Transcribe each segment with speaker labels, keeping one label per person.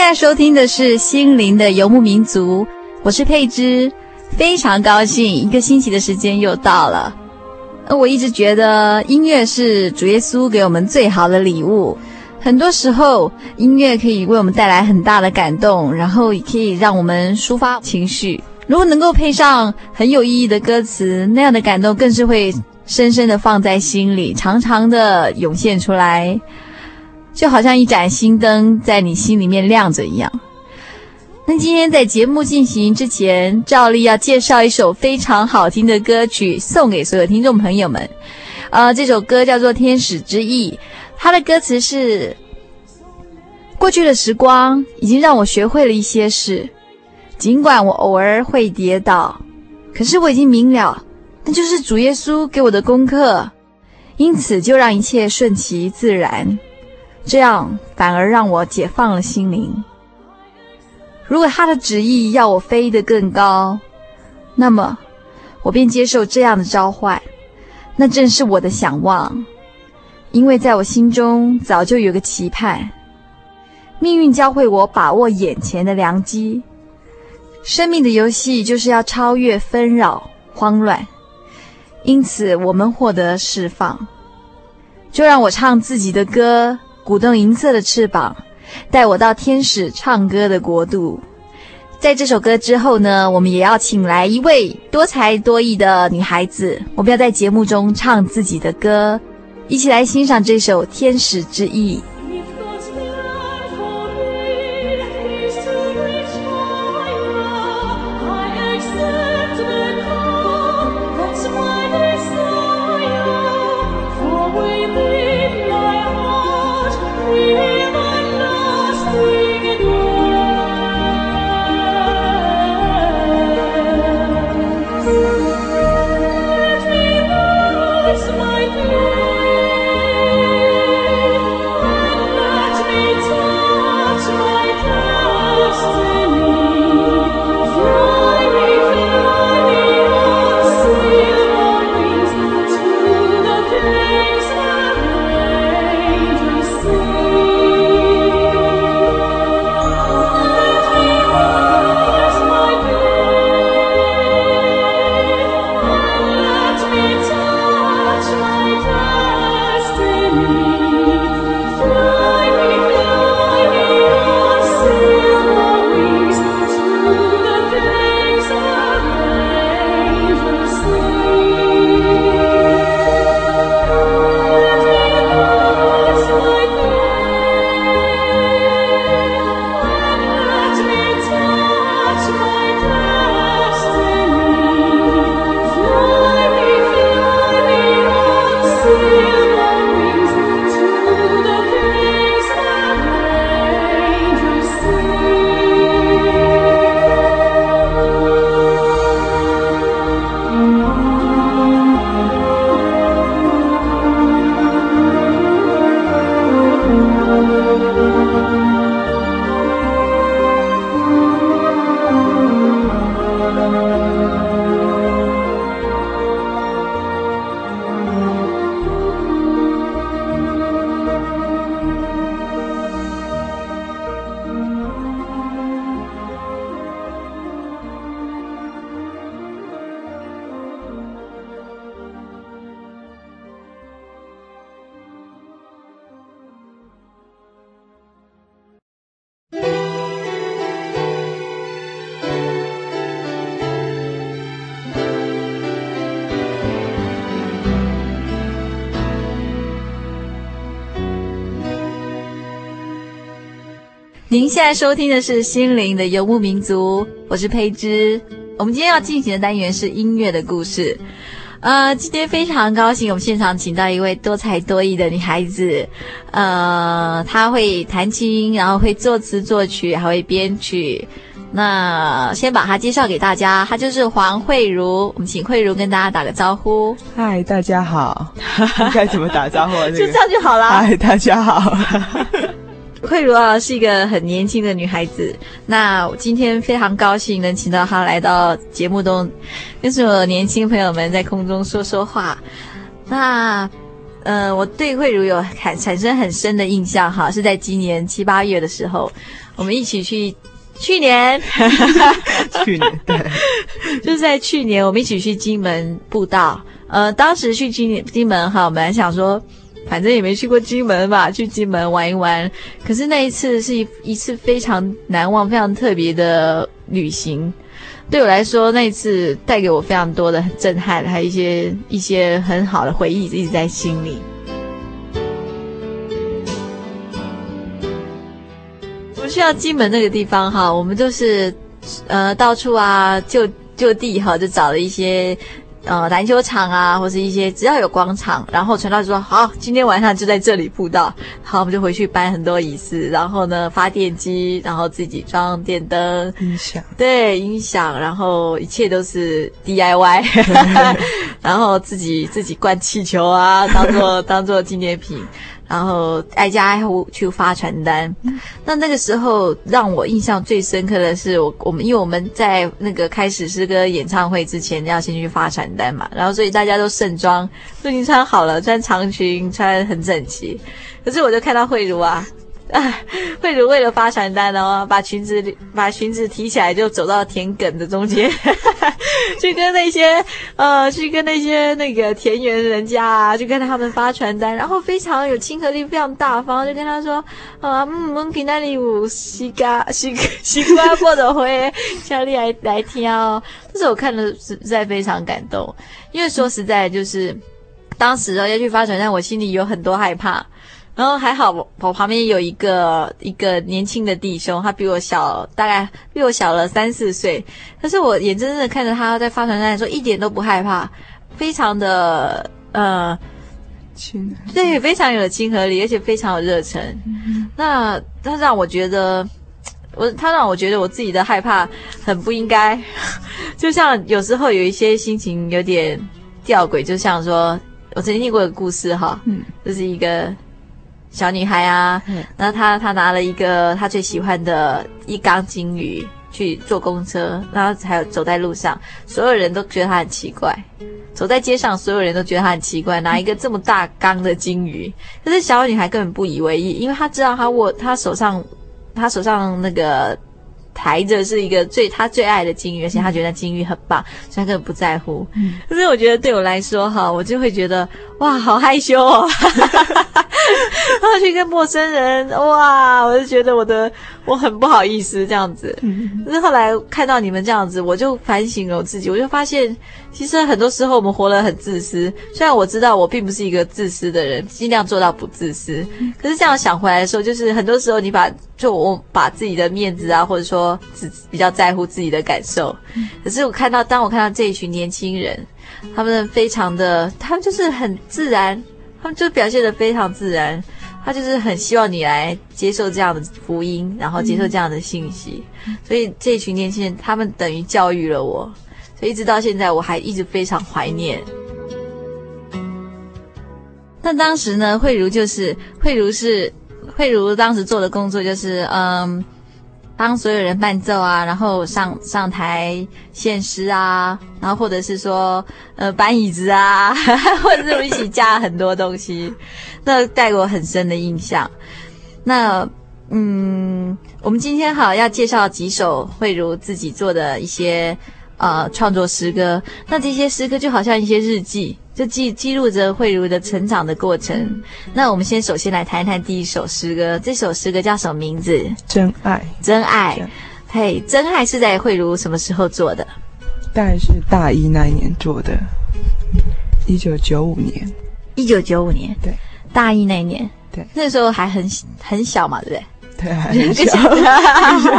Speaker 1: 现在收听的是《心灵的游牧民族》，我是佩芝，非常高兴一个星期的时间又到了。我一直觉得音乐是主耶稣给我们最好的礼物。很多时候，音乐可以为我们带来很大的感动，然后也可以让我们抒发情绪。如果能够配上很有意义的歌词，那样的感动更是会深深的放在心里，长长的涌现出来，就好像一盏心灯在你心里面亮着一样。那今天在节目进行之前，照例要介绍一首非常好听的歌曲，送给所有听众朋友们。呃，这首歌叫做《天使之翼》。它的歌词是：过去的时光已经让我学会了一些事，尽管我偶尔会跌倒，可是我已经明了，那就是主耶稣给我的功课，因此就让一切顺其自然，这样反而让我解放了心灵。如果他的旨意要我飞得更高，那么我便接受这样的召唤，那正是我的想望。因为在我心中早就有个期盼，命运教会我把握眼前的良机。生命的游戏就是要超越纷扰、慌乱，因此我们获得释放。就让我唱自己的歌，舞动银色的翅膀，带我到天使唱歌的国度。在这首歌之后呢，我们也要请来一位多才多艺的女孩子，我们要在节目中唱自己的歌。一起来欣赏这首《天使之翼》。您现在收听的是《心灵的游牧民族》，我是佩芝。我们今天要进行的单元是音乐的故事。呃，今天非常高兴，我们现场请到一位多才多艺的女孩子。呃，她会弹琴，然后会作词作曲，还会编曲。那先把她介绍给大家，她就是黄慧茹。我们请慧茹跟大家打个招呼。
Speaker 2: 嗨，大家好。该怎么打招呼？
Speaker 1: 就这样就好了。
Speaker 2: 嗨，大家好。
Speaker 1: 惠如啊，是一个很年轻的女孩子。那我今天非常高兴能请到她来到节目中，跟所有年轻朋友们在空中说说话。那，呃，我对慧如有产产生很深的印象哈，是在今年七八月的时候，我们一起去，去年，
Speaker 2: 去年对，
Speaker 1: 就是在去年我们一起去金门布道。呃，当时去金金门哈，我们还想说。反正也没去过金门吧，去金门玩一玩。可是那一次是一一次非常难忘、非常特别的旅行。对我来说，那一次带给我非常多的震撼，还有一些一些很好的回忆一直在心里。我去到金门那个地方哈，我们都是呃到处啊就就地哈，就找了一些。呃，篮球场啊，或是一些只要有广场，然后传道说好，今天晚上就在这里布道。好，我们就回去搬很多椅子，然后呢发电机，然后自己装电灯、
Speaker 2: 音响，
Speaker 1: 对，音响，然后一切都是 DIY，然后自己自己灌气球啊，当做当做纪念品。然后挨家挨户去发传单，那那个时候让我印象最深刻的是，我我们因为我们在那个开始诗歌演唱会之前要先去发传单嘛，然后所以大家都盛装都已经穿好了，穿长裙，穿很整齐，可是我就看到慧茹啊。哎，慧茹为了发传单哦，把裙子把裙子提起来，就走到田埂的中间，去跟那些呃，去跟那些那个田园人家啊，去跟他们发传单，然后非常有亲和力，非常大方，就跟他说啊，嗯，我们给那里有西瓜西西瓜 播 的会，叫你来来听哦。但是我看了实在非常感动，因为说实在就是当时哦要去发传单，我心里有很多害怕。然后还好，我旁边有一个一个年轻的弟兄，他比我小，大概比我小了三四岁。但是我眼睁睁的看着他在发传单的时候，一点都不害怕，非常的呃亲，对，非常有亲和力，而且非常有热忱。嗯、那他让我觉得，我他让我觉得我自己的害怕很不应该，就像有时候有一些心情有点吊诡，就像说我曾经听过一个故事哈，嗯，就是一个。小女孩啊，那她她拿了一个她最喜欢的一缸金鱼去坐公车，然后还有走在路上，所有人都觉得她很奇怪。走在街上，所有人都觉得她很奇怪，拿一个这么大缸的金鱼。可是小女孩根本不以为意，因为她知道她握她手上，她手上那个抬着是一个最她最爱的金鱼，而且她觉得金鱼很棒，所以她根本不在乎。可是我觉得对我来说哈，我就会觉得哇，好害羞哦。然后去跟陌生人，哇！我就觉得我的我很不好意思这样子。可是后来看到你们这样子，我就反省了我自己，我就发现，其实很多时候我们活得很自私。虽然我知道我并不是一个自私的人，尽量做到不自私。可是这样想回来的时候，就是很多时候你把就我把自己的面子啊，或者说只比较在乎自己的感受。可是我看到，当我看到这一群年轻人，他们非常的，他们就是很自然。他们就表现得非常自然，他就是很希望你来接受这样的福音，然后接受这样的信息。嗯、所以这群年轻人，他们等于教育了我，所以一直到现在，我还一直非常怀念。那当时呢，慧如就是慧如是慧如当时做的工作就是嗯。帮所有人伴奏啊，然后上上台献诗啊，然后或者是说呃搬椅子啊，或者是我一起加很多东西，那带给我很深的印象。那嗯，我们今天好要介绍几首慧如自己做的一些呃创作诗歌，那这些诗歌就好像一些日记。就记记录着慧茹的成长的过程。嗯、那我们先首先来谈一谈第一首诗歌。这首诗歌叫什么名字？
Speaker 2: 真爱。
Speaker 1: 真爱。嘿，真爱是在慧茹什么时候做的？
Speaker 2: 大概是大一那一年做的，一九九五年。
Speaker 1: 一九九五年。
Speaker 2: 对。
Speaker 1: 大一那一年。
Speaker 2: 对。
Speaker 1: 那时候还很很小嘛，对不对？
Speaker 2: 对，还很小，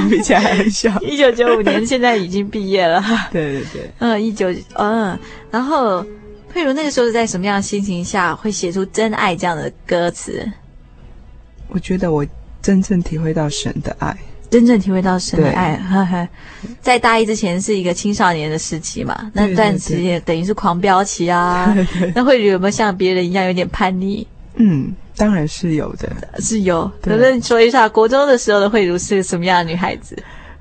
Speaker 2: 比起来还很小。
Speaker 1: 一九九五年，现在已经毕业了。
Speaker 2: 对对对，
Speaker 1: 嗯，一九嗯，然后佩如那个时候是在什么样的心情下会写出《真爱》这样的歌词？
Speaker 2: 我觉得我真正体会到神的爱。
Speaker 1: 真正体会到神的爱，呵呵，在大一之前是一个青少年的时期嘛，那段时间等于是狂飙期啊。对对对，那慧如有没有像别人一样有点叛逆？
Speaker 2: 嗯，当然是有的，
Speaker 1: 是有。可是你说一下，国中的时候的慧如是什么样的女孩子？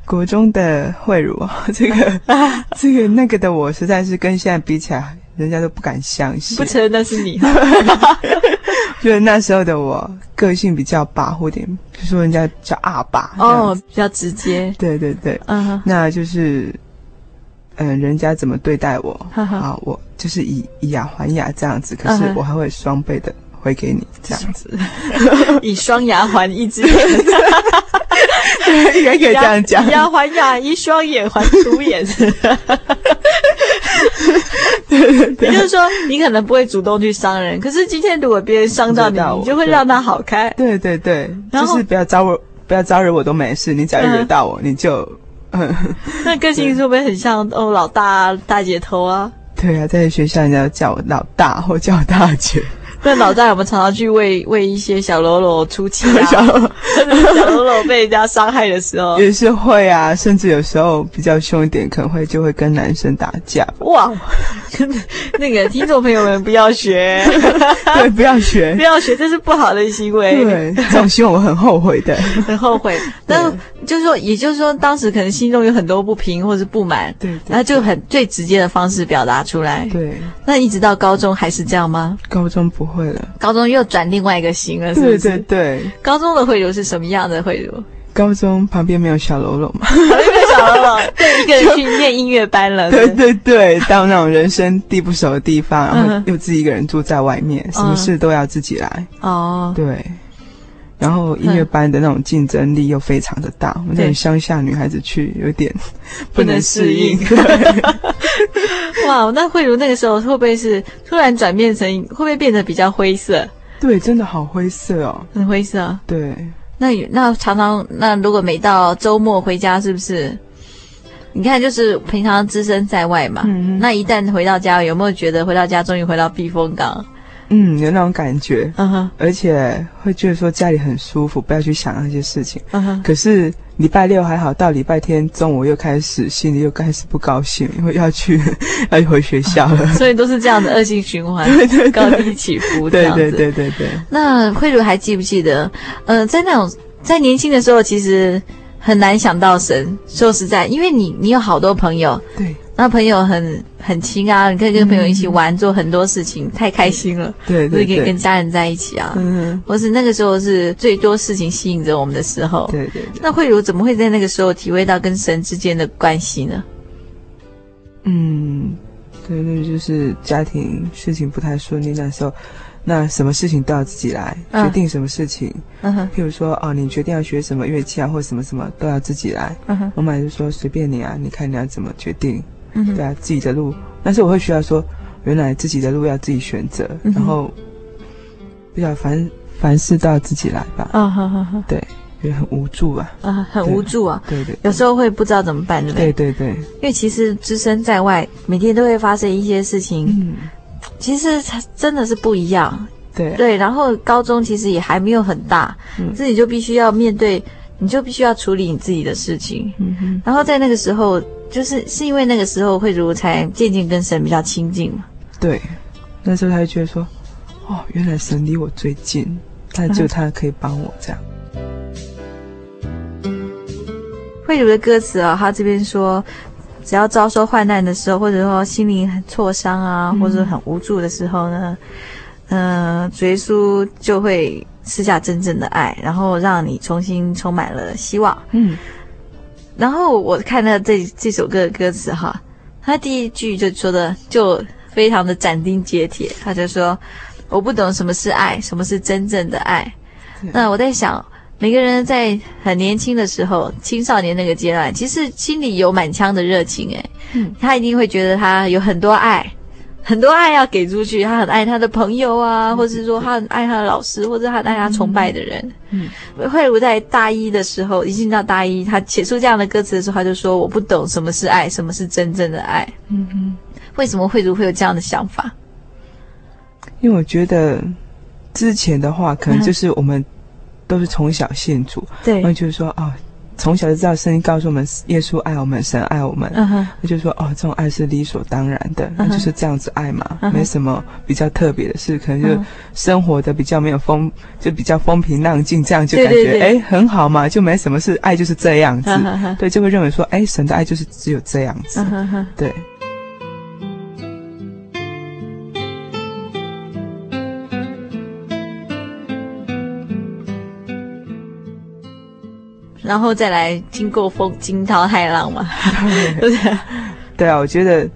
Speaker 2: 国中的慧如，这个 这个那个的我，实在是跟现在比起来，人家都不敢相信。
Speaker 1: 不承认那是你。
Speaker 2: 就是那时候的我，个性比较跋扈点，就说人家叫阿爸
Speaker 1: 哦，比较直接。
Speaker 2: 对对对，嗯哼，那就是，嗯、呃，人家怎么对待我，啊，我就是以以牙还牙这样子，可是我还会双倍的回给你这样子，
Speaker 1: 以双牙还一只眼，
Speaker 2: 应该可以这样讲，
Speaker 1: 以牙还牙，以双眼还独眼。对，也就是说，你可能不会主动去伤人，可是今天如果别人伤到你，你就会让他好开。
Speaker 2: 对对对，就是不要招我，不要招惹我都没事，你只要惹到我，你就嗯。
Speaker 1: 那个性是不是很像哦，老大大姐头啊？
Speaker 2: 对啊，在学校人家叫我老大或叫我大姐。
Speaker 1: 那老大我们常常去为为一些小喽啰出气啊？小喽啰被人家伤害的时候，
Speaker 2: 也是会啊，甚至有时候比较凶一点，可能会就会跟男生打架。
Speaker 1: 哇，那个听众朋友们不要学，
Speaker 2: 对，不要学，
Speaker 1: 不要学，这是不好的行为。
Speaker 2: 对，这种行为我很后悔的，
Speaker 1: 很后悔。但就是说，也就是说，当时可能心中有很多不平或是不满，
Speaker 2: 对，
Speaker 1: 然后就很最直接的方式表达出来。
Speaker 2: 对，
Speaker 1: 那一直到高中还是这样吗？
Speaker 2: 高中不。会了，
Speaker 1: 高中又转另外一个型了，是不是？
Speaker 2: 对对对，
Speaker 1: 高中的慧如是什么样的慧如？
Speaker 2: 高中旁边没有小喽啰嘛？
Speaker 1: 旁边没有小喽啰，对，一个人去念音乐班了。
Speaker 2: 对对对，到那种人生地不熟的地方，然后又自己一个人住在外面，什么事都要自己来。哦，对。然后音乐班的那种竞争力又非常的大，我们这种乡下女孩子去有点不能适应。
Speaker 1: 哇，那慧茹那个时候会不会是突然转变成，会不会变得比较灰色？
Speaker 2: 对，真的好灰色哦，
Speaker 1: 很灰色。
Speaker 2: 对，
Speaker 1: 那那常常那如果每到周末回家，是不是？你看，就是平常只身在外嘛，嗯，那一旦回到家，有没有觉得回到家终于回到避风港？
Speaker 2: 嗯，有那种感觉，嗯哼，而且会觉得说家里很舒服，不要去想那些事情，嗯哼。可是礼拜六还好，到礼拜天中午又开始心里又开始不高兴，因为要去 要回学校了，
Speaker 1: 所以都是这样的恶性循环，对对对，高低起伏
Speaker 2: 对对对对对。
Speaker 1: 那慧如还记不记得？呃，在那种在年轻的时候，其实很难想到神。说实在，因为你你有好多朋友，
Speaker 2: 对。
Speaker 1: 那朋友很很亲啊，你可以跟朋友一起玩，嗯、做很多事情，太开心了。
Speaker 2: 对，对，对，
Speaker 1: 可以跟家人在一起啊。嗯，或是那个时候是最多事情吸引着我们的时候。
Speaker 2: 对对对。
Speaker 1: 那慧茹怎么会在那个时候体会到跟神之间的关系呢？
Speaker 2: 嗯，对，那就是家庭事情不太顺利那时候，那什么事情都要自己来、嗯、决定，什么事情。嗯哼。譬如说，哦，你决定要学什么乐器啊，或什么什么都要自己来。嗯哼。我妈就说随便你啊，你看你要怎么决定。嗯，对啊，自己的路，但是我会需要说，原来自己的路要自己选择，嗯、然后比较凡凡事都要自己来吧。啊，好好好，对，也很无助啊。啊，
Speaker 1: 很无助啊。
Speaker 2: 对对，
Speaker 1: 有时候会不知道怎么办，对不对？
Speaker 2: 对对对。
Speaker 1: 因为其实置身在外，每天都会发生一些事情。嗯，其实真的是不一样。
Speaker 2: 对
Speaker 1: 对，然后高中其实也还没有很大，嗯、自己就必须要面对，你就必须要处理你自己的事情。嗯哼，然后在那个时候。就是是因为那个时候慧如才渐渐跟神比较亲近嘛。
Speaker 2: 对，那时候他就觉得说，哦，原来神离我最近，但就他可以帮我这样。
Speaker 1: 慧如的歌词啊、哦，他这边说，只要遭受患难的时候，或者说心灵很挫伤啊，或者很无助的时候呢，嗯、呃，主耶稣就会赐下真正的爱，然后让你重新充满了希望。嗯。然后我看到这这首歌的歌词哈，他第一句就说的就非常的斩钉截铁，他就说：“我不懂什么是爱，什么是真正的爱。”那我在想，每个人在很年轻的时候，青少年那个阶段，其实心里有满腔的热情，诶，嗯，他一定会觉得他有很多爱，很多爱要给出去，他很爱他的朋友啊，或者是说他很爱他的老师，或者他很爱他崇拜的人。嗯，慧如在大一的时候，一进到大一，他写出这样的歌词的时候，他就说：“我不懂什么是爱，什么是真正的爱。”嗯哼，为什么慧如会有这样的想法？
Speaker 2: 因为我觉得之前的话，可能就是我们都是从小信主，对，然后就是说啊。哦从小就知道圣经告诉我们，耶稣爱我们，神爱我们。嗯那就说哦，这种爱是理所当然的，那就是这样子爱嘛，没什么比较特别的事，可能就生活的比较没有风，就比较风平浪静，这样就感觉哎很好嘛，就没什么事，爱就是这样子。对，就会认为说，哎，神的爱就是只有这样子。对。
Speaker 1: 然后再来经过风惊涛骇浪嘛，对
Speaker 2: 对？啊，我觉得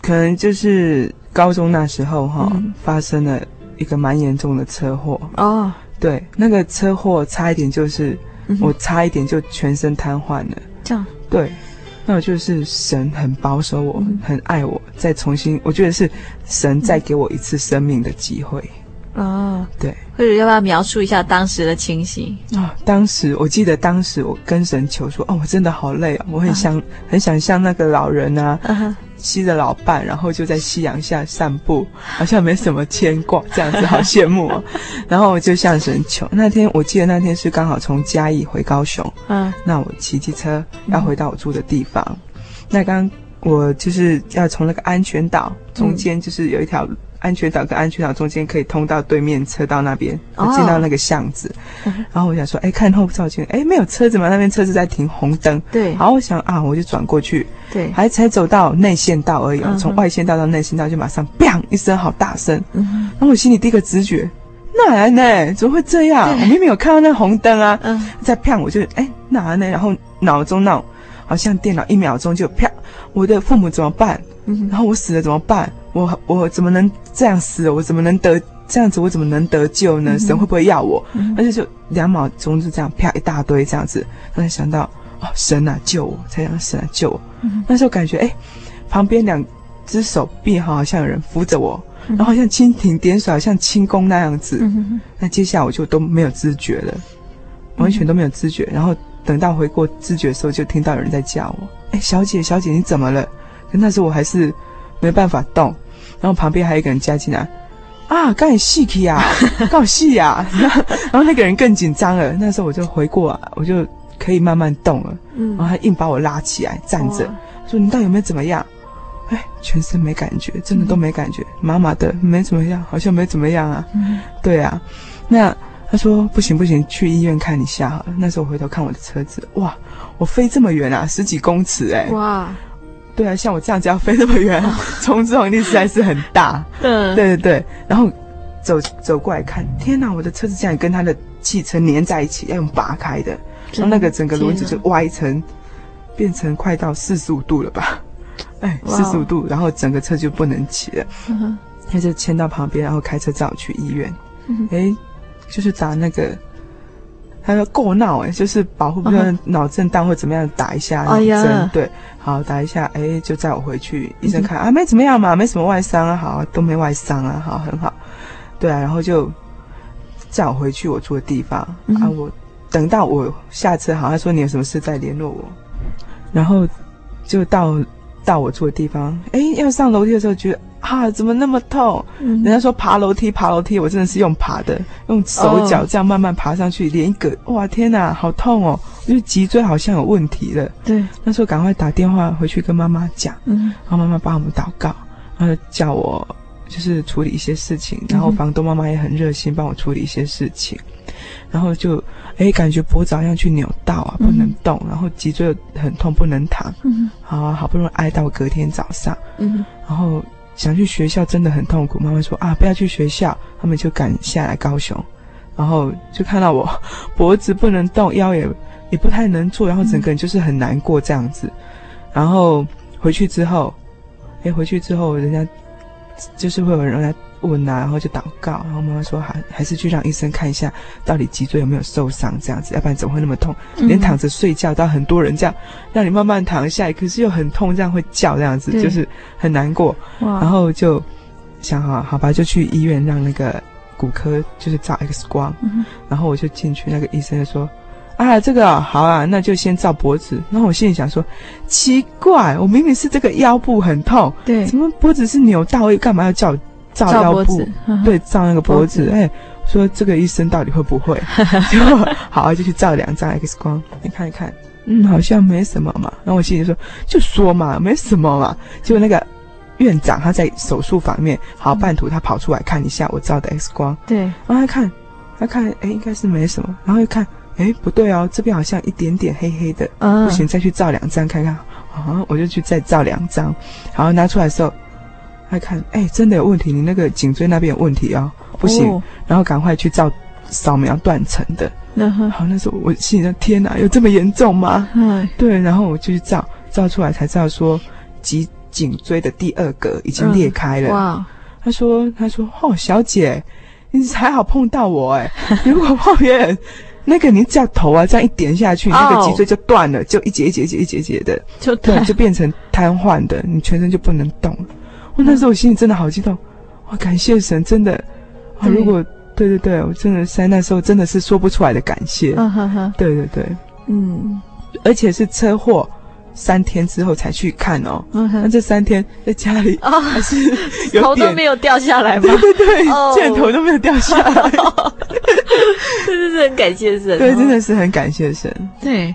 Speaker 2: 可能就是高中那时候哈，嗯、发生了一个蛮严重的车祸哦。对，那个车祸差一点就是、嗯、我差一点就全身瘫痪了。这样对，那我就是神很保守我，嗯、很爱我，再重新，我觉得是神再给我一次生命的机会。哦，对，
Speaker 1: 或者要不要描述一下当时的情形
Speaker 2: 啊、哦？当时我记得，当时我跟神求说：“哦，我真的好累啊，我很想、uh. 很想像那个老人啊，骑着、uh. 老伴，然后就在夕阳下散步，好像没什么牵挂，这样子好羡慕哦。然后我就向神求。那天我记得那天是刚好从嘉义回高雄，嗯、uh，huh. 那我骑机车要回到我住的地方，uh. 那刚我就是要从那个安全岛中间，就是有一条。安全岛跟安全岛中间可以通到对面车道那边，进到那个巷子。Oh. 然后我想说，哎，看后照镜，哎，没有车子嘛？那边车子在停红灯。对。然后我想啊，我就转过去。对。还才走到内线道而已，从外线道到内线道就马上“砰”一声，好大声。嗯。然后我心里第一个直觉，哪呢？怎么会这样？我明明有看到那红灯啊。嗯。再“砰”，我就哎哪呢？然后脑中那种好像电脑一秒钟就“啪”，我的父母怎么办？嗯。然后我死了怎么办？我我怎么能这样死？我怎么能得这样子？我怎么能得救呢？神会不会要我？而且就两秒钟就这样啪一大堆这样子，突然想到哦，神啊救我！才想神啊救我！那时候感觉哎，旁边两只手臂好像有人扶着我，然后好像蜻蜓点水，好像轻功那样子。那接下来我就都没有知觉了，完全都没有知觉。然后等到回过知觉的时候，就听到有人在叫我：“哎，小姐，小姐，你怎么了？”可那时候我还是没办法动。然后旁边还有一个人加进来，啊，刚才戏去啊，刚戏呀，然后那个人更紧张了。那时候我就回过来，我就可以慢慢动了。嗯，然后他硬把我拉起来站着，说：“你到底有没有怎么样？”哎，全身没感觉，真的都没感觉，麻麻的，没怎么样，好像没怎么样啊。嗯，对啊。那他说：“不行不行，去医院看一下好了。”那时候我回头看我的车子，哇，我飞这么远啊，十几公尺哎，哇。对啊，像我这样子要飞那么远，冲撞力实在是很大。嗯，对对对。然后走走过来看，天哪，我的车子竟然跟他的汽车粘在一起，要用拔开的，然后那个整个轮子就歪成，变成快到四十五度了吧？哎，四十五度，然后整个车就不能骑了。他就牵到旁边，然后开车载我去医院。哎，就是打那个。他说够闹哎，就是保护，比如脑震荡或怎么样，打一下针，uh. 对，好打一下，哎，就载我回去。医生看、uh. 啊，没怎么样嘛，没什么外伤啊，好，都没外伤啊，好，很好，对啊，然后就载我回去我住的地方。Uh. 啊，我等到我下车，好，他说你有什么事再联络我，然后就到到我住的地方，哎，要上楼梯的时候觉得。啊，怎么那么痛？人家说爬楼梯，爬楼梯，我真的是用爬的，用手脚这样慢慢爬上去，连一个，哇，天哪，好痛哦！因为脊椎好像有问题了。对，那时候赶快打电话回去跟妈妈讲，嗯，然后妈妈帮我们祷告，然后叫我就是处理一些事情，然后房东妈妈也很热心帮我处理一些事情，然后就哎感觉脖子好像去扭到啊，不能动，然后脊椎很痛，不能躺，嗯，好，好不容易挨到隔天早上，嗯，然后。想去学校真的很痛苦，妈妈说啊，不要去学校，他们就赶下来高雄，然后就看到我 脖子不能动，腰也也不太能坐，然后整个人就是很难过这样子，然后回去之后，哎，回去之后人家就是会有人来问啊，然后就祷告，然后妈妈说还还是去让医生看一下，到底脊椎有没有受伤这样子，要不然怎么会那么痛？嗯、连躺着睡觉都很多人这样让你慢慢躺下来，可是又很痛，这样会叫这样子，就是很难过。然后就想好好吧，就去医院让那个骨科就是照 X 光，嗯、然后我就进去，那个医生就说。啊，这个、哦、好啊，那就先照脖子。然后我心里想说，奇怪，我明明是这个腰部很痛，对，怎么脖子是扭到？我干嘛要照照腰部？对，照那个脖子。哎，说这个医生到底会不会？就好啊，就去照两张 X 光，你看一看，嗯，好像没什么嘛。然后我心里说，就说嘛，没什么嘛。结果那个院长他在手术房面，好半途他跑出来看一下我照的 X 光，对，然后他看，他看，哎，应该是没什么。然后又看。哎，不对哦，这边好像一点点黑黑的，嗯、不行，再去照两张看看。啊，我就去再照两张，然后拿出来的时候，还看，哎，真的有问题，你那个颈椎那边有问题哦，不行，哦、然后赶快去照扫描断层的。然后，好，那时候我心里说，天哪，有这么严重吗？嗯，对，然后我就去照，照出来才知道说，脊颈椎的第二格已经裂开了。嗯、哇，他说，他说，哦，小姐，你还好碰到我哎，如果后面。那个你只要头啊这样一点下去，那个脊椎就断了，就一节一节一节一节节的，就对，就变成瘫痪的，你全身就不能动。我那时候我心里真的好激动，哇，感谢神，真的，啊，如果对对对，我真的在那时候真的是说不出来的感谢。嗯哼哼，对对对，嗯，而且是车祸。三天之后才去看哦，那这三天在家里还是
Speaker 1: 头都没有掉下来吗？
Speaker 2: 对对对，箭头都没有掉下来，
Speaker 1: 真的是很感谢神。
Speaker 2: 对，真的是很感谢神。
Speaker 1: 对，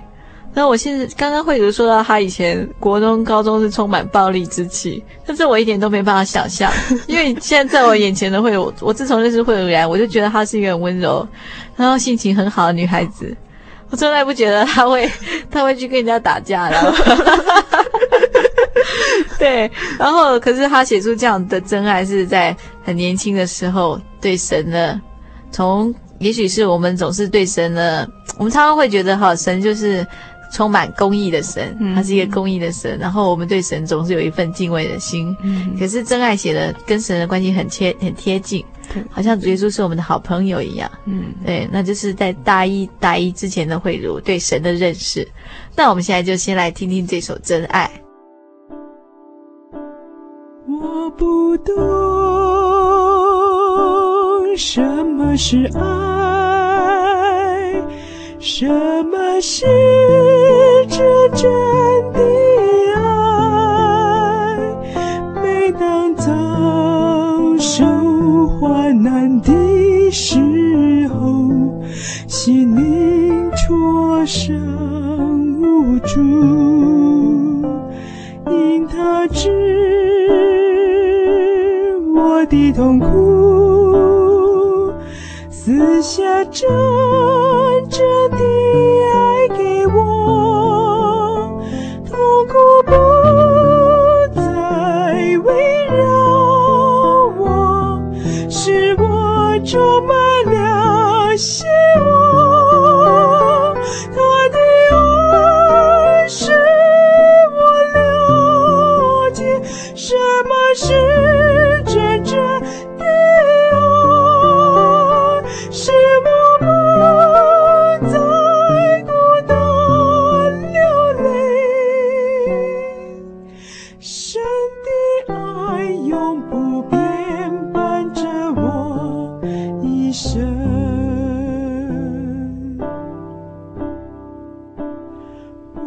Speaker 1: 那我现在刚刚慧如说到他以前国中、高中是充满暴力之气，但是我一点都没办法想象，因为现在在我眼前的慧茹，我自从认识慧茹以来，我就觉得她是一个很温柔，然后性情很好的女孩子。我从来不觉得她会，她会去跟人家打架，然后，对，然后可是他写出这样的真爱是在很年轻的时候对神的，从也许是我们总是对神的，我们常常会觉得哈，神就是。充满公义的神，他是一个公义的神，嗯、然后我们对神总是有一份敬畏的心。嗯、可是真爱写的跟神的关系很贴很贴近，好像主耶稣是我们的好朋友一样。嗯，对，那就是在大一大一之前的慧茹对神的认识。那我们现在就先来听听这首《真爱》。
Speaker 3: 我不懂什么是爱，什么是。真正的爱，每当遭受患难的时候，心灵挫伤无助，因他知我的痛苦，撕下这正的。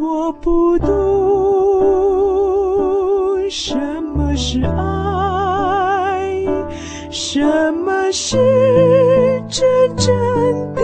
Speaker 3: 我不懂什么是爱什
Speaker 4: 么是真正的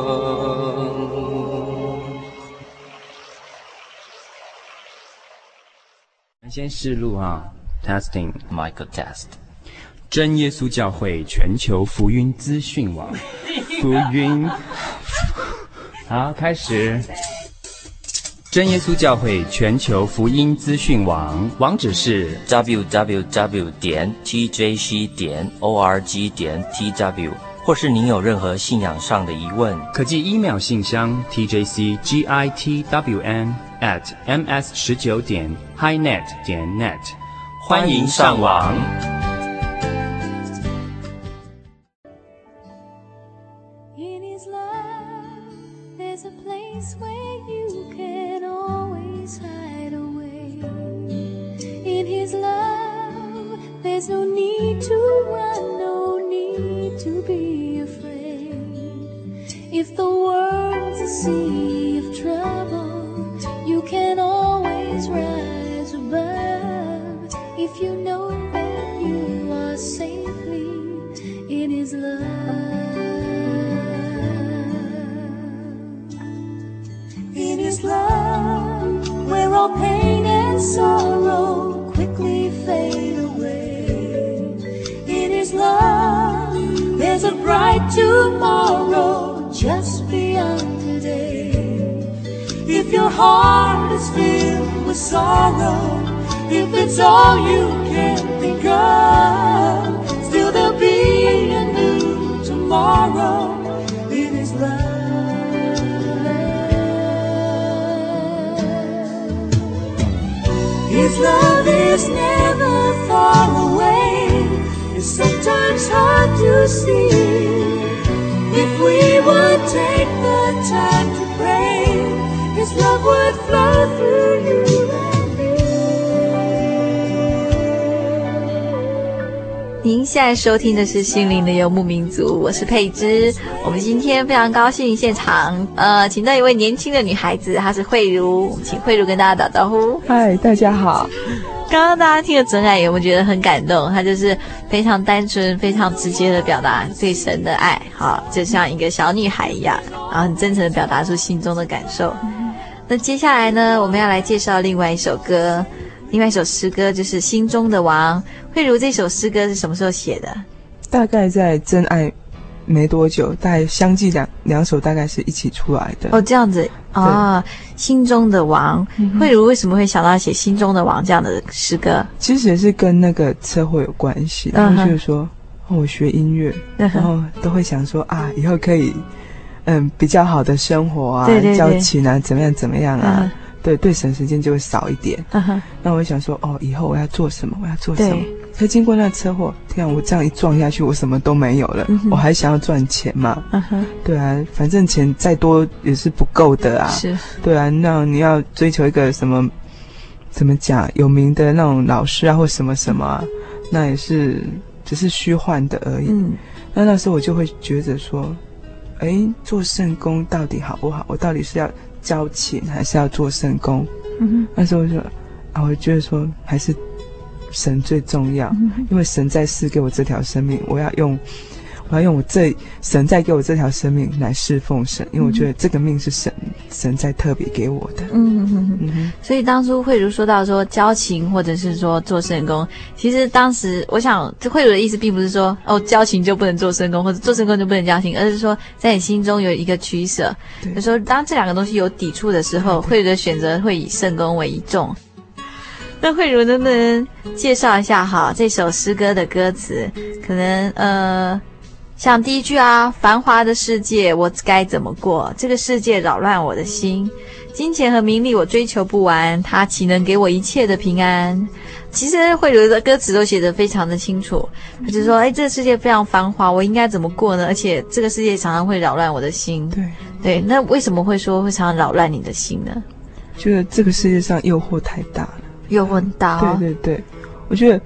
Speaker 5: 先试录啊
Speaker 6: ，testing，Michael test。
Speaker 5: 真耶稣教会全球福音资讯网，福音。好，开始。真耶稣教会全球福音资讯网，网址是
Speaker 6: www 点 tjc 点 org 点 tw，或是您有任何信仰上的疑问，
Speaker 5: 可寄 email 信箱 tjcgitwn at ms 十九点 highnet 点 net，
Speaker 6: 欢迎上网。
Speaker 1: bright
Speaker 3: tomorrow just beyond today. If your heart is filled with sorrow, if it's all you can think of, still there'll be a new tomorrow in His love. His love is never far away.
Speaker 1: 您现在收听的是《心灵的游牧民族》，我是佩芝。我们今天非常高兴，现场呃，请到一位年轻的女孩子，她是慧如。我们请慧如跟大家打招呼。
Speaker 2: 嗨，大家好。
Speaker 1: 刚刚大家听了真爱，有没有觉得很感动？他就是非常单纯、非常直接的表达对神的爱，好，就像一个小女孩一样，然后很真诚的表达出心中的感受。那接下来呢，我们要来介绍另外一首歌。另外一首诗歌就是《心中的王》，慧如这首诗歌是什么时候写的？
Speaker 2: 大概在真爱没多久，大概相继两两首，大概是一起出来的。
Speaker 1: 哦，这样子啊，哦《心中的王》嗯。慧如为什么会想到写《心中的王》这样的诗歌？
Speaker 2: 其实也是跟那个车祸有关系。然后就是说，哦，我学音乐，然后都会想说啊，以后可以嗯比较好的生活啊，对对对，交情啊，怎么样怎么样啊。嗯对对，省时间就会少一点。那、uh-huh. 我想说，哦，以后我要做什么？我要做什么？可经过那车祸，天啊，我这样一撞下去，我什么都没有了。Uh-huh. 我还想要赚钱嘛？Uh-huh. 对啊，反正钱再多也是不够的啊。是。对啊，那你要追求一个什么？怎么讲？有名的那种老师啊，或什么什么啊？那也是只是虚幻的而已。嗯。那那时候我就会觉得说，哎，做圣工到底好不好？我到底是要？交钱还是要做圣工，嗯哼，那时候我就啊，我觉得说还是神最重要，嗯，因为神在赐给我这条生命，我要用，我要用我这神在给我这条生命来侍奉神，因为我觉得这个命是神神在特别给我的，嗯。
Speaker 1: 所以当初慧如说到说交情或者是说做圣工，其实当时我想，这慧如的意思并不是说哦交情就不能做圣工，或者做圣工就不能交情，而是说在你心中有一个取舍。有时候当这两个东西有抵触的时候，慧如的选择会以圣工为重。那慧茹能不能介绍一下哈这首诗歌的歌词？可能呃，像第一句啊，“繁华的世界，我该怎么过？这个世界扰乱我的心，金钱和名利我追求不完，它岂能给我一切的平安？”其实慧茹的歌词都写得非常的清楚，他就说：“哎，这个世界非常繁华，我应该怎么过呢？而且这个世界常常会扰乱我的心。”
Speaker 2: 对
Speaker 1: 对，那为什么会说会常常扰乱你的心呢？
Speaker 2: 就是这个世界上诱惑太大了，
Speaker 1: 诱惑很大哦。
Speaker 2: 对对对，我觉得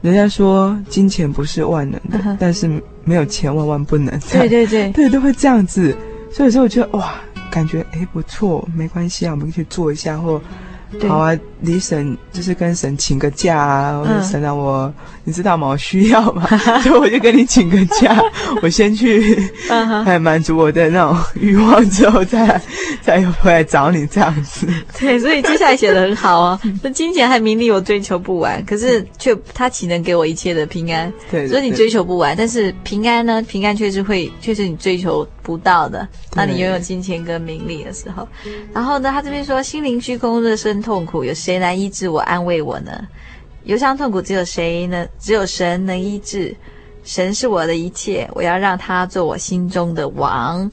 Speaker 2: 人家说金钱不是万能的，嗯、但是没有钱万万不能。
Speaker 1: 对对对，
Speaker 2: 对都会这样子。所以有时候我觉得哇，感觉哎不错，没关系啊，我们可以去做一下或。好啊，离神就是跟神请个假啊，嗯、神让我，你知道吗？我需要嘛，所以我就跟你请个假，我先去，还满足我的那种欲望，之后再再回来找你这样子。
Speaker 1: 对，所以接下来写的很好哦。那 金钱和名利我追求不完，可是却他岂能给我一切的平安？
Speaker 2: 对，
Speaker 1: 所以你追求不完，但是平安呢？平安却是会，却是你追求不到的。当你拥有金钱跟名利的时候，然后呢，他这边说心灵虚空，热身。痛苦有谁来医治我、安慰我呢？忧伤痛苦只有谁呢？只有神能医治。神是我的一切，我要让他做我心中的王。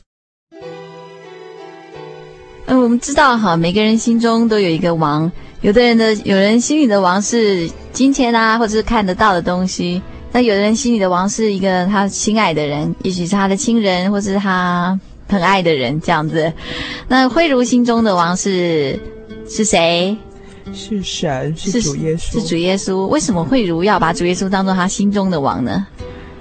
Speaker 1: 嗯，我们知道哈，每个人心中都有一个王。有的人的，有人心里的王是金钱啊，或者是看得到的东西。那有的人心里的王是一个他心爱的人，也许是他的亲人，或是他很爱的人这样子。那慧如心中的王是？是谁？
Speaker 2: 是神，是主耶稣，
Speaker 1: 是，是主耶稣。为什么慧如要把主耶稣当做他心中的王呢？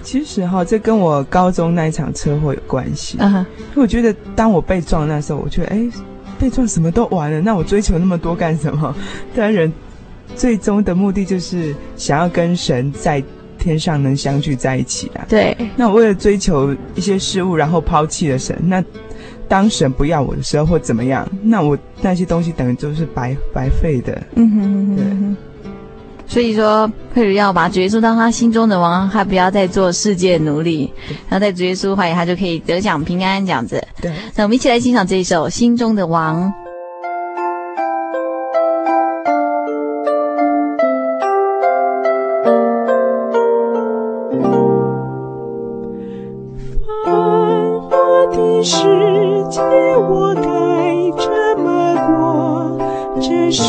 Speaker 2: 其实哈，这跟我高中那一场车祸有关系。嗯哼，因为我觉得当我被撞那时候，我觉得哎，被撞什么都完了，那我追求那么多干什么？当然，最终的目的就是想要跟神在天上能相聚在一起的。
Speaker 1: 对。那
Speaker 2: 我为了追求一些事物，然后抛弃了神，那。当神不要我的时候，或怎么样，那我那些东西等于就是白白费的。嗯哼哼哼，对。
Speaker 1: 所以说，佩如要把主耶稣当他心中的王，他不要再做世界奴隶，然后在主耶稣怀里，他就可以得享平安这样子。
Speaker 2: 对。
Speaker 1: 那我们一起来欣赏这一首《心中的王》。
Speaker 3: 世界我该怎么过？这是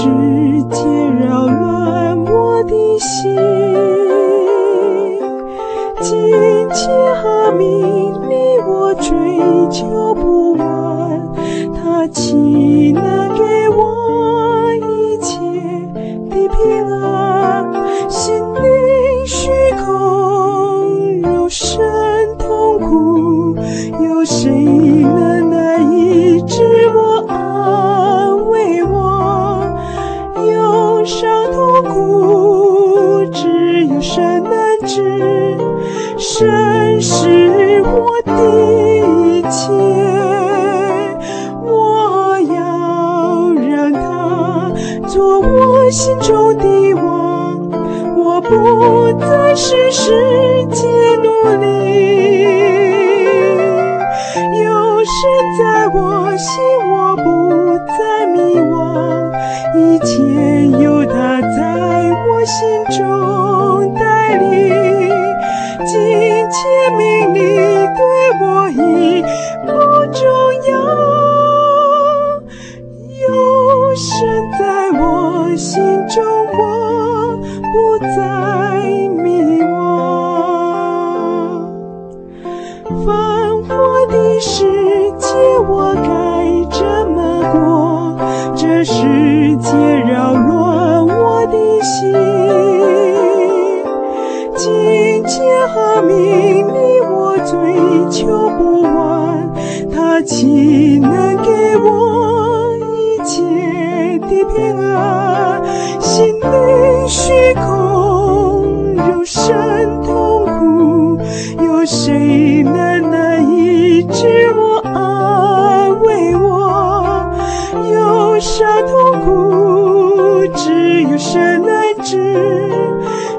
Speaker 3: 求不完，他岂能给我一切的平安？心灵虚空，肉身痛苦，有谁能来医治我、安慰我？忧伤痛苦，只有神能知，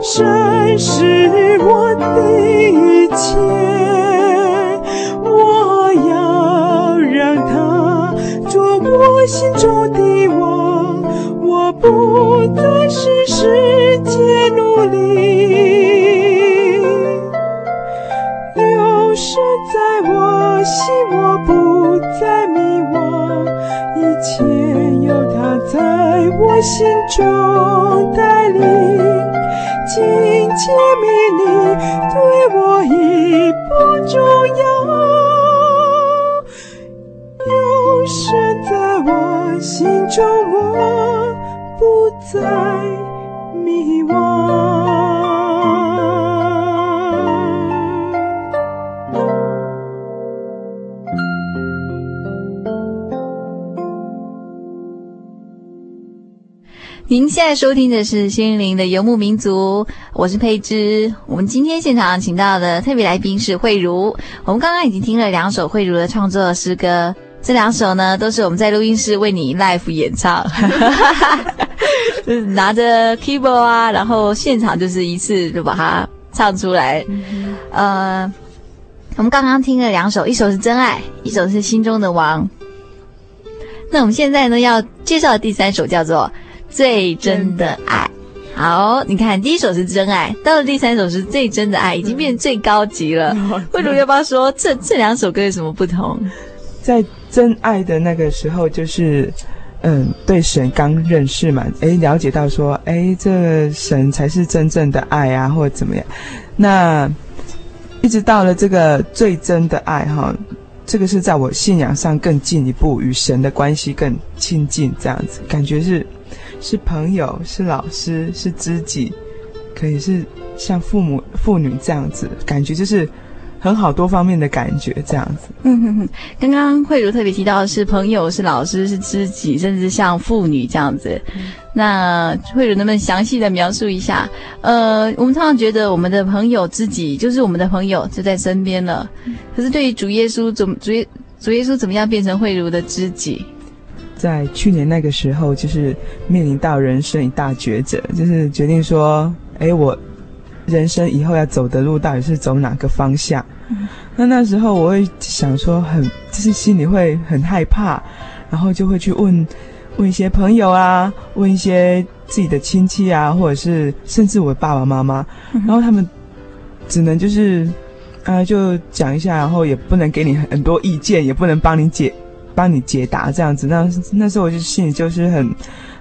Speaker 3: 神是。心中带领，紧紧密你对我已不重要，永生在我心中，我不再
Speaker 1: 现在收听的是《心灵的游牧民族》，我是佩芝。我们今天现场请到的特别来宾是慧茹。我们刚刚已经听了两首慧茹的创作诗歌，这两首呢都是我们在录音室为你 live 演唱，就是拿着 keyboard 啊，然后现场就是一次就把它唱出来。呃，我们刚刚听了两首，一首是《真爱》，一首是《心中的王》。那我们现在呢要介绍的第三首叫做。最真的爱，好，你看，第一首是真爱，到了第三首是最真的爱，已经变成最高级了。慧如要不要说这这两首歌有什么不同？
Speaker 2: 在真爱的那个时候，就是嗯，对神刚认识嘛，诶，了解到说，诶，这神才是真正的爱啊，或者怎么样。那一直到了这个最真的爱哈，这个是在我信仰上更进一步，与神的关系更亲近，这样子感觉是。是朋友，是老师，是知己，可以是像父母、父女这样子，感觉就是很好多方面的感觉这样子。
Speaker 1: 嗯哼哼，刚刚慧如特别提到的是朋友，是老师，是知己，甚至像父女这样子。嗯、那慧如能不能详细的描述一下？呃，我们常常觉得我们的朋友、知己就是我们的朋友就在身边了，嗯、可是对于主耶稣，怎么主耶主耶稣怎么样变成慧如的知己？
Speaker 2: 在去年那个时候，就是面临到人生一大抉择，就是决定说，哎，我人生以后要走的路到底是走哪个方向？嗯、那那时候我会想说很，很就是心里会很害怕，然后就会去问问一些朋友啊，问一些自己的亲戚啊，或者是甚至我爸爸妈妈，嗯、然后他们只能就是啊、呃，就讲一下，然后也不能给你很多意见，也不能帮你解。帮你解答这样子，那那时候我就心里就是很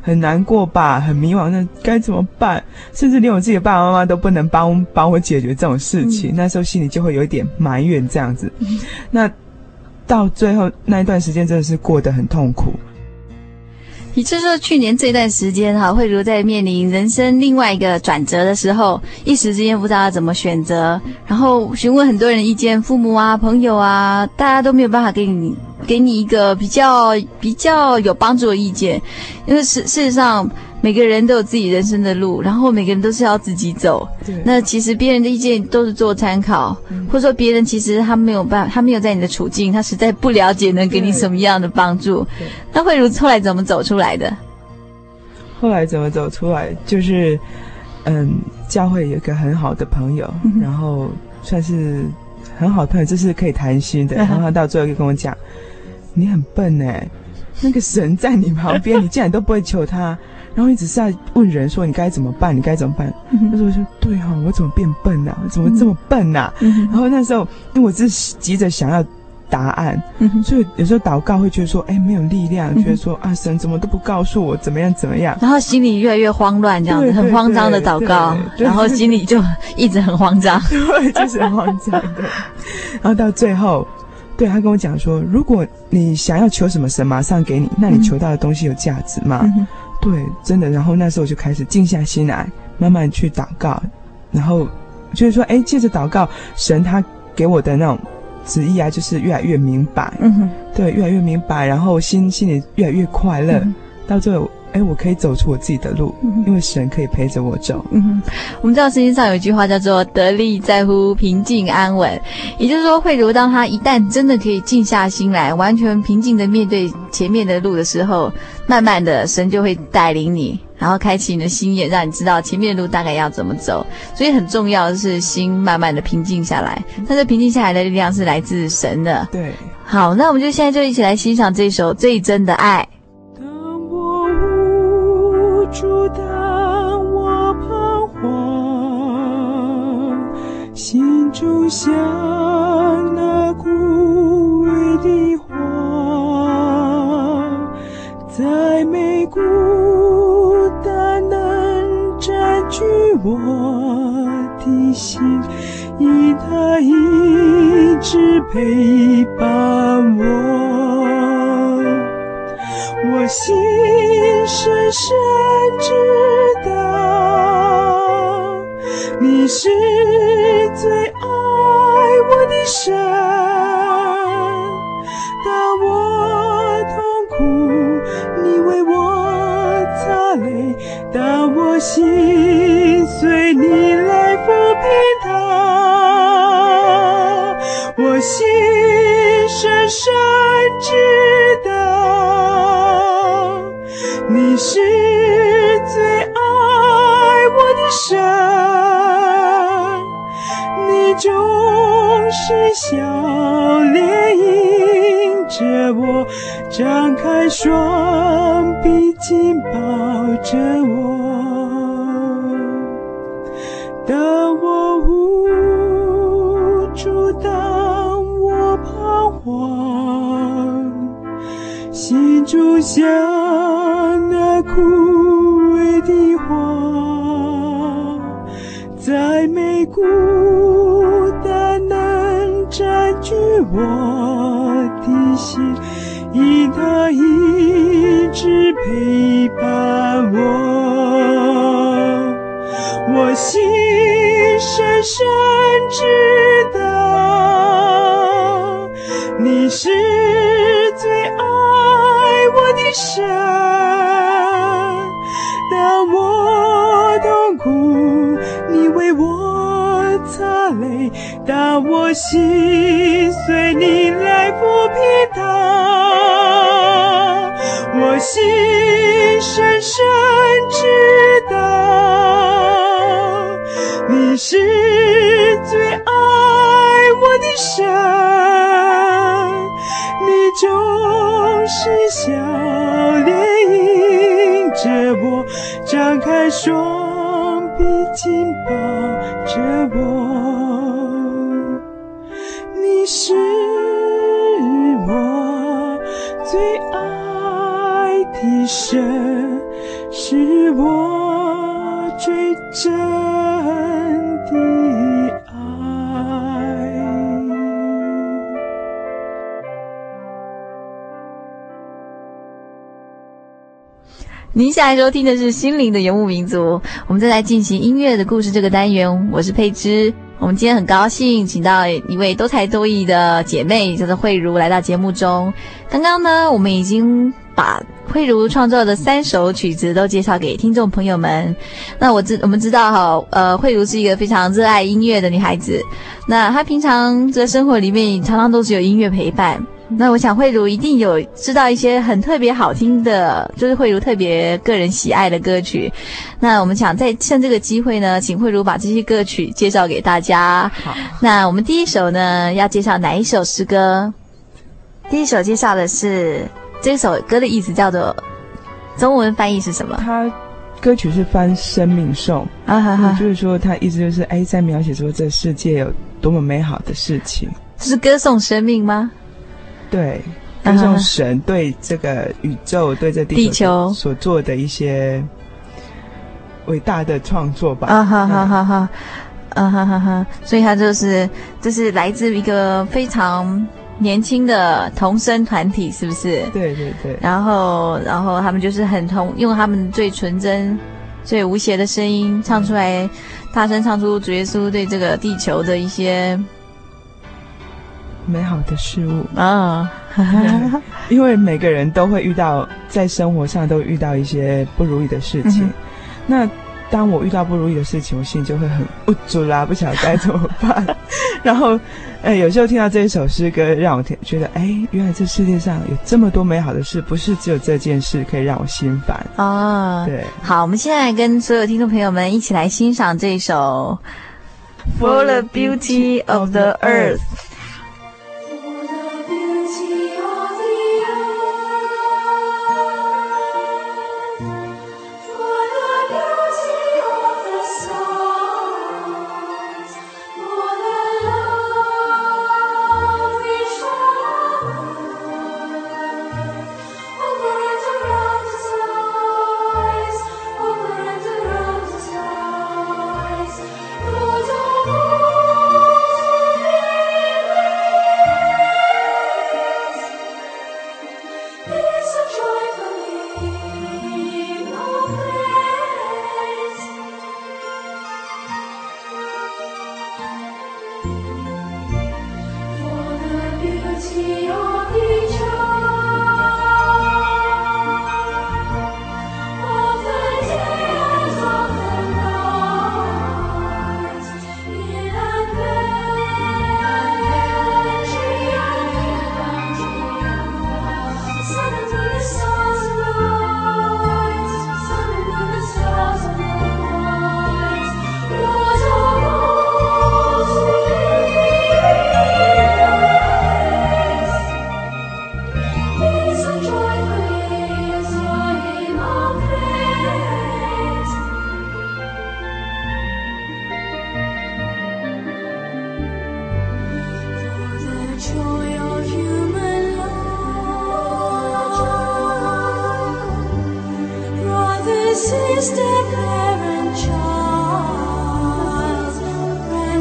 Speaker 2: 很难过吧，很迷茫，那该怎么办？甚至连我自己的爸爸妈妈都不能帮帮我解决这种事情，嗯、那时候心里就会有一点埋怨这样子。嗯、那到最后那一段时间真的是过得很痛苦。
Speaker 1: 你就是说去年这段时间哈，慧茹在面临人生另外一个转折的时候，一时之间不知道怎么选择，然后询问很多人的意见，父母啊、朋友啊，大家都没有办法给你。给你一个比较比较有帮助的意见，因为事事实上每个人都有自己人生的路，然后每个人都是要自己走。对。那其实别人的意见都是做参考，嗯、或者说别人其实他没有办法，他没有在你的处境，他实在不了解能给你什么样的帮助。那慧如后来怎么走出来的？
Speaker 2: 后来怎么走出来？就是嗯，教会有一个很好的朋友，嗯、然后算是很好的朋友，就是可以谈心的，然后他到最后就跟我讲。你很笨哎，那个神在你旁边，你竟然都不会求他，然后一直是在问人说你该怎么办，你该怎么办？那时候我说对哈、哦，我怎么变笨了、啊？怎么这么笨呐、啊？然后那时候因为我是急着想要答案，所以有时候祷告会觉得说，哎，没有力量，觉得说啊，神怎么都不告诉我怎么样怎么样，
Speaker 1: 然后心里越来越慌乱，这样子很慌张的祷告，然后心里就一直很慌张，
Speaker 2: 对，就是很慌张的，然后到最后。对，他跟我讲说，如果你想要求什么，神马上给你，那你求到的东西有价值吗？对，真的。然后那时候我就开始静下心来，慢慢去祷告，然后就是说，哎，借着祷告，神他给我的那种旨意啊，就是越来越明白，嗯哼，对，越来越明白，然后心心里越来越快乐，嗯、到最后。哎，我可以走出我自己的路，因为神可以陪着我走。
Speaker 1: 嗯，我们知道圣经上有一句话叫做“得力在乎平静安稳”，也就是说，慧如当他一旦真的可以静下心来，完全平静的面对前面的路的时候，慢慢的神就会带领你，然后开启你的心眼，让你知道前面的路大概要怎么走。所以很重要的是心慢慢的平静下来，但是平静下来的力量是来自神的。
Speaker 2: 对，
Speaker 1: 好，那我们就现在就一起来欣赏这首《最真的爱》。
Speaker 3: 主当我
Speaker 2: 彷徨，心中像那枯萎的花，再没孤单能占据我的心，以它一直陪伴我。我心深深知道，你是最爱我的神。当我痛苦，你为我擦泪；当我心碎，你来抚平它。我心深深知道是最爱我的神，你总是笑脸迎着我，张开双臂紧抱着我。当我无助，当我彷徨，心中想。孤单能占据我的心，因他一直陪伴我。我心深深知道，你是最爱我的神。当我心碎，你来抚平它。我心深深知道，你是最爱我的神。你总是笑脸迎着我，张开双臂紧抱着我。爱的神，是我最真
Speaker 1: 您现在收听的是《心灵的游牧民族》，我们再来进行音乐的故事这个单元，我是佩芝。我们今天很高兴，请到一位多才多艺的姐妹，叫做慧如，来到节目中。刚刚呢，我们已经把慧如创作的三首曲子都介绍给听众朋友们。那我知我们知道哈，呃，慧如是一个非常热爱音乐的女孩子。那她平常在生活里面常常都是有音乐陪伴。那我想慧茹一定有知道一些很特别好听的，就是慧茹特别个人喜爱的歌曲。那我们想再趁这个机会呢，请慧茹把这些歌曲介绍给大家。好，那我们第一首呢，要介绍哪一首诗歌？第一首介绍的是这首歌的意思叫做中文翻译是什么？
Speaker 7: 它歌曲是翻生命颂啊，哈哈，就是说它意思就是哎，在描写说这世界有多么美好的事情。
Speaker 1: 这是歌颂生命吗？
Speaker 7: 对，歌颂神对这个宇宙、对这地球所做的一些伟大的创作吧。啊哈哈哈哈，
Speaker 1: 啊哈哈哈！所以他就是就是来自一个非常年轻的童声团体，是不是？
Speaker 7: 对对对。
Speaker 1: 然后然后他们就是很童，用他们最纯真、最无邪的声音唱出来，大声唱出主耶稣对这个地球的一些。
Speaker 7: 美好的事物啊，因为每个人都会遇到，在生活上都遇到一些不如意的事情。嗯、那当我遇到不如意的事情，我心里就会很不足啦，不晓得该怎么办。然后，呃，有时候听到这一首诗歌，让我听觉得，哎，原来这世界上有这么多美好的事，不是只有这件事可以让我心烦
Speaker 1: 啊。对，好，我们现在跟所有听众朋友们一起来欣赏这一首《For the Beauty of the Earth》。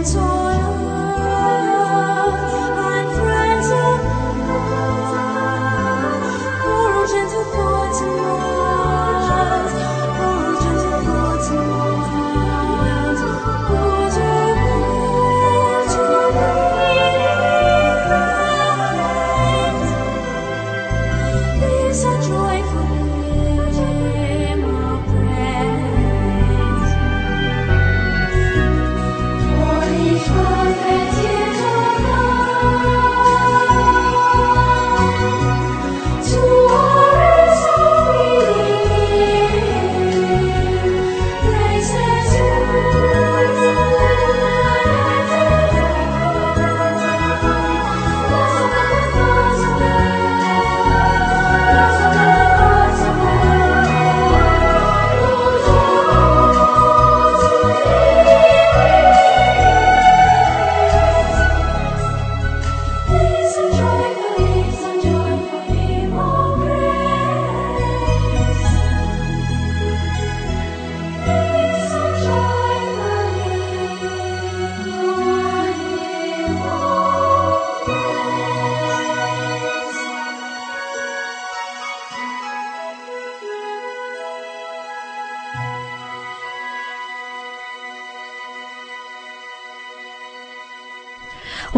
Speaker 1: 错。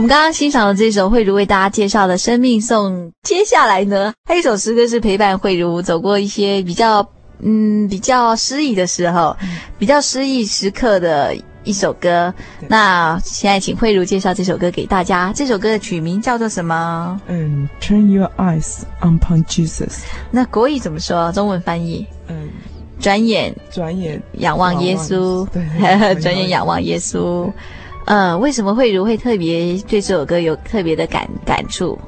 Speaker 1: 们刚刚欣赏的这首慧茹为大家介绍的《生命颂》，接下来呢，还有一首诗歌是陪伴慧茹走过一些比较嗯比较失意的时候，比较失意时刻的一首歌。那现在请慧茹介绍这首歌给大家。这首歌的曲名叫做什么？
Speaker 2: 嗯，Turn your eyes upon Jesus。
Speaker 1: 那国语怎么说？中文翻译？嗯，转眼，
Speaker 2: 转眼
Speaker 1: 仰望耶稣。对，转眼仰望耶稣。呃，为什么慧如会特别对这首歌有特别的感感触？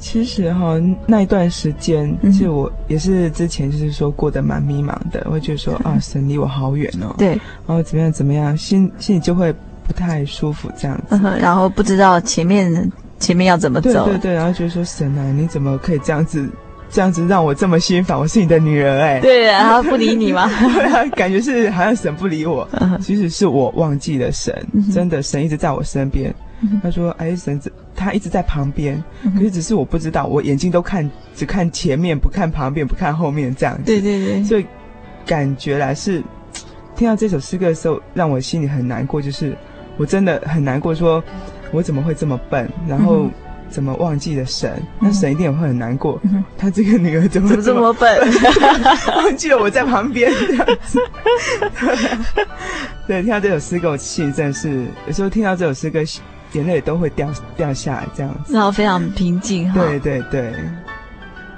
Speaker 2: 其实哈，那一段时间，其实我也是之前就是说过得蛮迷茫的，我会觉得说 啊，神离我好远哦。对。然后怎么样怎么样，心心里就会不太舒服这样子。
Speaker 1: 嗯、然后不知道前面前面要怎么走。
Speaker 2: 对对对，然后觉得说神啊，你怎么可以这样子？这样子让我这么心烦，我是你的女儿哎、欸。
Speaker 1: 对啊，他不理你吗？
Speaker 2: 对啊，感觉是好像神不理我，其实是我忘记了神。真的，神一直在我身边。他说：“哎，神他一直在旁边，可是只是我不知道，我眼睛都看，只看前面，不看旁边，不看后面，这样子。”
Speaker 1: 对对对。
Speaker 2: 所以感觉来是听到这首诗歌的时候，让我心里很难过，就是我真的很难过，说我怎么会这么笨？然后。怎么忘记了神？那神一定也会很难过。嗯、他这个女儿怎么
Speaker 1: 怎么这么笨？
Speaker 2: 忘记了我在旁边这样子。对，听到这首诗歌，我心里真的是有时候听到这首诗歌，眼泪都会掉掉下来这样子。
Speaker 1: 然后非常平静。
Speaker 2: 对对对。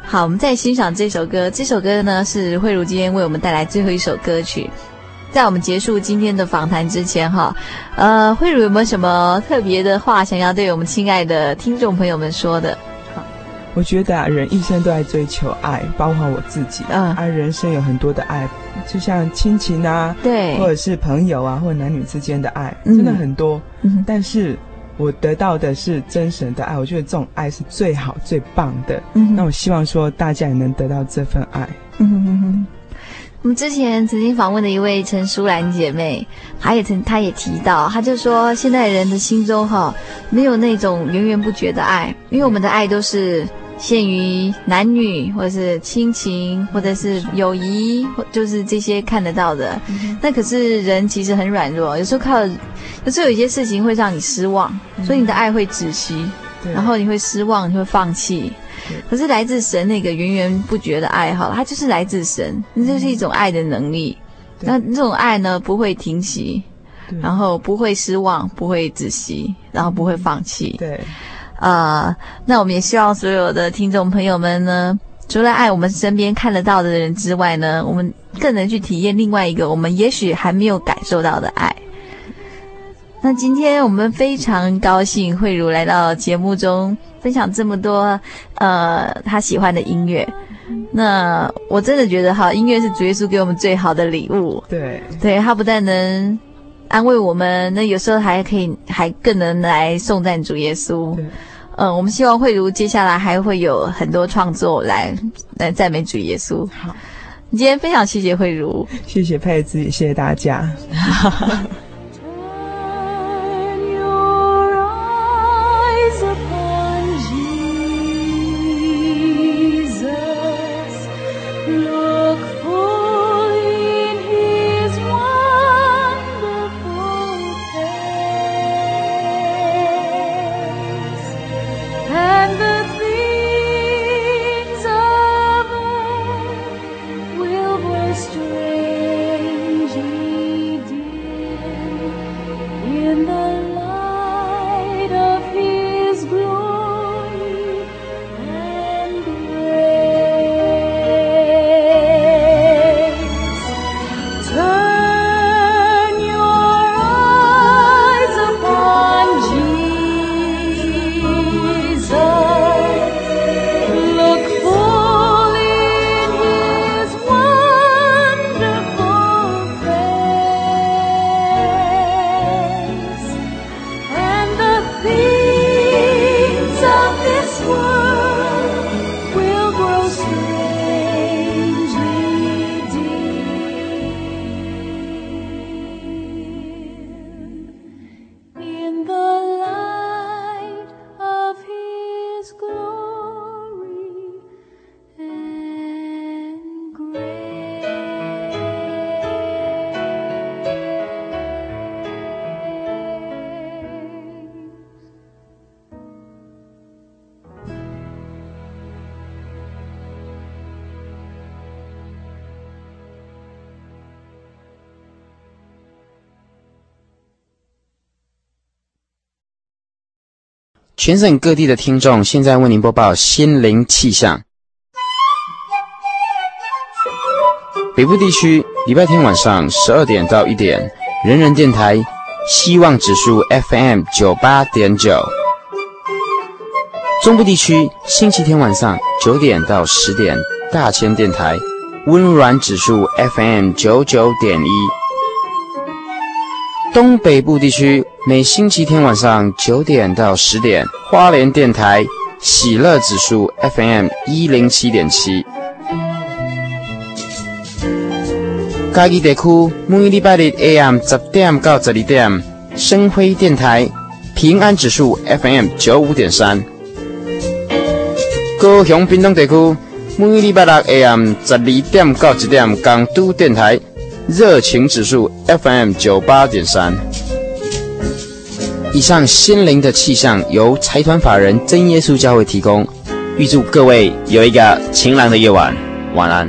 Speaker 1: 好，我们再欣赏这首歌。这首歌呢是慧茹今天为我们带来最后一首歌曲。在我们结束今天的访谈之前，哈，呃，慧茹有没有什么特别的话想要对我们亲爱的听众朋友们说的？好，
Speaker 2: 我觉得啊，人一生都在追求爱，包括我自己，嗯，而人生有很多的爱，就像亲情啊，对，或者是朋友啊，或者男女之间的爱，真的很多。嗯，但是我得到的是真神的爱，我觉得这种爱是最好、最棒的。嗯，那我希望说大家也能得到这份爱。嗯哼哼哼。
Speaker 1: 我们之前曾经访问的一位陈淑兰姐妹，她也曾，她也提到，她就说，现在人的心中哈，没有那种源源不绝的爱，因为我们的爱都是限于男女，或者是亲情，或者是友谊，或就是这些看得到的。那可是人其实很软弱，有时候靠，有时候有一些事情会让你失望，所以你的爱会窒息，然后你会失望，你会放弃。可是来自神那个源源不绝的爱好，它就是来自神，那就是一种爱的能力。那这种爱呢，不会停息，然后不会失望，不会窒息，然后不会放弃。对，啊、呃，那我们也希望所有的听众朋友们呢，除了爱我们身边看得到的人之外呢，我们更能去体验另外一个我们也许还没有感受到的爱。那今天我们非常高兴慧茹来到节目中分享这么多，呃，她喜欢的音乐。那我真的觉得哈，音乐是主耶稣给我们最好的礼物。对，对，他不但能安慰我们，那有时候还可以，还更能来颂赞主耶稣。嗯、呃，我们希望慧茹接下来还会有很多创作来来赞美主耶稣。好。今天非常谢谢慧茹，
Speaker 3: 谢谢佩子，谢谢大家。
Speaker 8: 全省各地的听众，现在为您播报心灵气象。北部地区礼拜天晚上十二点到一点，人人电台希望指数 FM 九八点九。中部地区星期天晚上九点到十点，大千电台温软指数 FM 九九点一。东北部地区。每星期天晚上九点到十点，花莲电台喜乐指数 FM 一零七点七。嘉义地区每礼拜日 AM 十点到十二点，生辉电台平安指数 FM 九五点三。高雄屏东地区每礼拜六 AM 十二点到一点，港都电台热情指数 FM 九八点三。以上心灵的气象由财团法人真耶稣教会提供，预祝各位有一个晴朗的夜晚，晚安。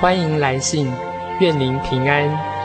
Speaker 9: 欢迎来信，愿您平安。